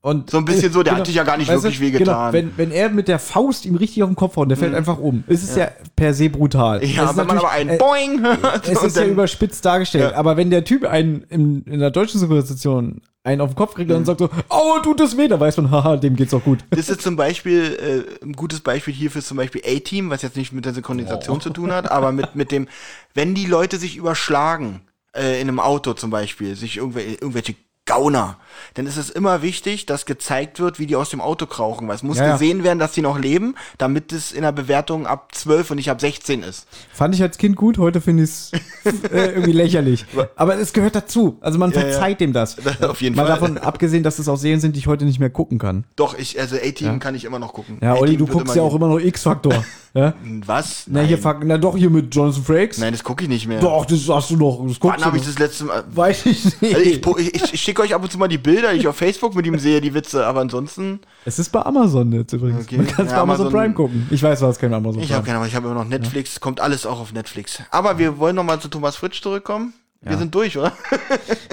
und So ein bisschen so, der hat dich ja gar nicht wirklich wehgetan. Genau, wenn, wenn er mit der Faust ihm richtig auf den Kopf haut, und der fällt einfach um. Es ist ja. per se brutal. Mhm. Ja, Es wenn man aber einen Boing äh, Es und ist ja überspitzt dargestellt, Ja. aber wenn der Typ einen in, in der deutschen Synchronisation einen auf den Kopf kriegt und Mhm. sagt so, oh, tut das weh, dann weiß man, haha, dem geht's auch gut. Das ist zum Beispiel äh, ein gutes Beispiel hierfür ist zum Beispiel A-Team, was jetzt nicht mit der Synchronisation zu tun hat, aber mit, mit dem, wenn die Leute sich überschlagen, äh, in einem Auto zum Beispiel, sich irgendwelche, irgendwelche Gauner. Denn es ist immer wichtig, dass gezeigt wird, wie die aus dem Auto krauchen. Weil es muss Ja, ja. gesehen werden, dass die noch leben, damit es in der Bewertung ab 12 und nicht ab 16 ist. Fand ich als Kind gut, heute finde ich es äh, irgendwie lächerlich. Aber es gehört dazu. Also man Ja, verzeiht dem das. Auf jeden Mal Fall. davon abgesehen, dass es auch Serien sind, die ich heute nicht mehr gucken kann. Doch, ich, also A-Team kann ich immer noch gucken. Ja, Olli, du guckst ja auch immer noch X-Faktor. ja? Was? Na, hier, fuck- na doch, hier mit Jonathan Frakes. Nein, das gucke ich nicht mehr. Doch, das hast du noch. Das guckst Wann habe ich das letzte Mal? Weiß ich nicht. Also ich, po- ich, ich schicke euch ab und zu mal die Bilder, die ich auf Facebook mit ihm sehe, die Witze, aber ansonsten. Es ist bei Amazon jetzt übrigens. Okay. Man kann es Ja, bei Amazon, Amazon- Prime gucken. Ich weiß, du hast kein Amazon Ich Prime. habe keine Ahnung, ich habe immer noch Netflix, kommt alles auch auf Netflix. Aber wir wollen noch mal zu Thomas Fritsch zurückkommen. Wir sind durch, oder?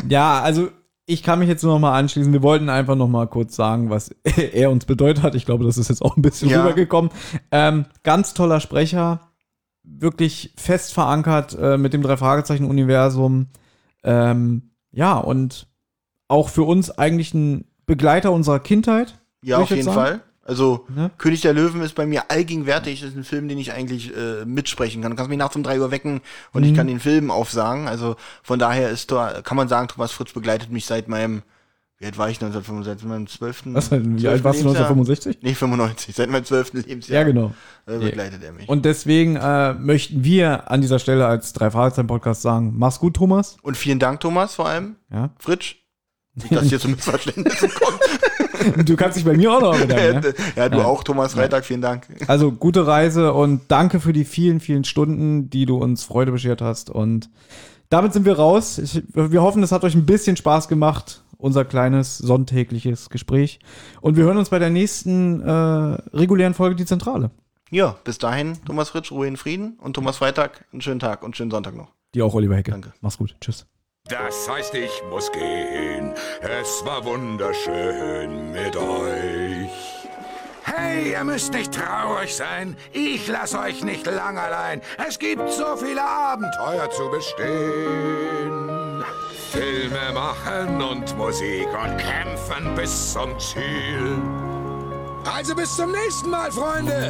Ja, also ich kann mich jetzt nur noch mal anschließen. Wir wollten einfach noch mal kurz sagen, was er uns bedeutet hat. Ich glaube, das ist jetzt auch ein bisschen Ja. rübergekommen. Ähm, ganz toller Sprecher, wirklich fest verankert äh, mit dem Drei-Fragezeichen-Universum. Ähm, ja, und auch für uns eigentlich ein Begleiter unserer Kindheit. Ja, auf jeden sagen. Fall. Also, Ne? König der Löwen ist bei mir allgegenwärtig. Das ist ein Film, den ich eigentlich äh, mitsprechen kann. Du kannst mich nachts um drei Uhr wecken und Mhm. ich kann den Film aufsagen. Also von daher ist da, kann man sagen, Thomas Fritsch begleitet mich seit meinem, wie alt war ich 1965? Meinem 12. Was? Wie 12. alt warst du Lebensjahr? 1965? Nee, 95. Seit meinem 12. Lebensjahr. Ja, genau. Äh, begleitet er mich. Und deswegen äh, möchten wir an dieser Stelle als Drei-Fragezeichen-Podcast sagen, mach's gut, Thomas. Und vielen Dank, Thomas, vor allem. Ja. Fritsch. Nicht, dass hier zu Missverständnissen kommt. Du kannst dich bei mir auch noch bedanken. ne? ja, du Ja. auch, Thomas Freitag, vielen Dank. Also gute Reise und danke für die vielen, vielen Stunden, die du uns Freude beschert hast. Und damit sind wir raus. Ich, wir hoffen, es hat euch ein bisschen Spaß gemacht, unser kleines sonntägliches Gespräch. Und wir hören uns bei der nächsten äh, regulären Folge Die Zentrale, Ja, bis dahin, Thomas Fritsch, Ruhe in Frieden und Thomas Freitag, einen schönen Tag und einen schönen Sonntag noch. die auch Oliver Hecke. Danke. Mach's gut. Tschüss. Das heißt, ich muss gehen. Es war wunderschön mit euch. Hey, ihr müsst nicht traurig sein. Ich lasse euch nicht lang allein. Es gibt so viele Abenteuer zu bestehen. Filme machen und Musik und kämpfen bis zum Ziel. Also bis zum nächsten Mal, Freunde.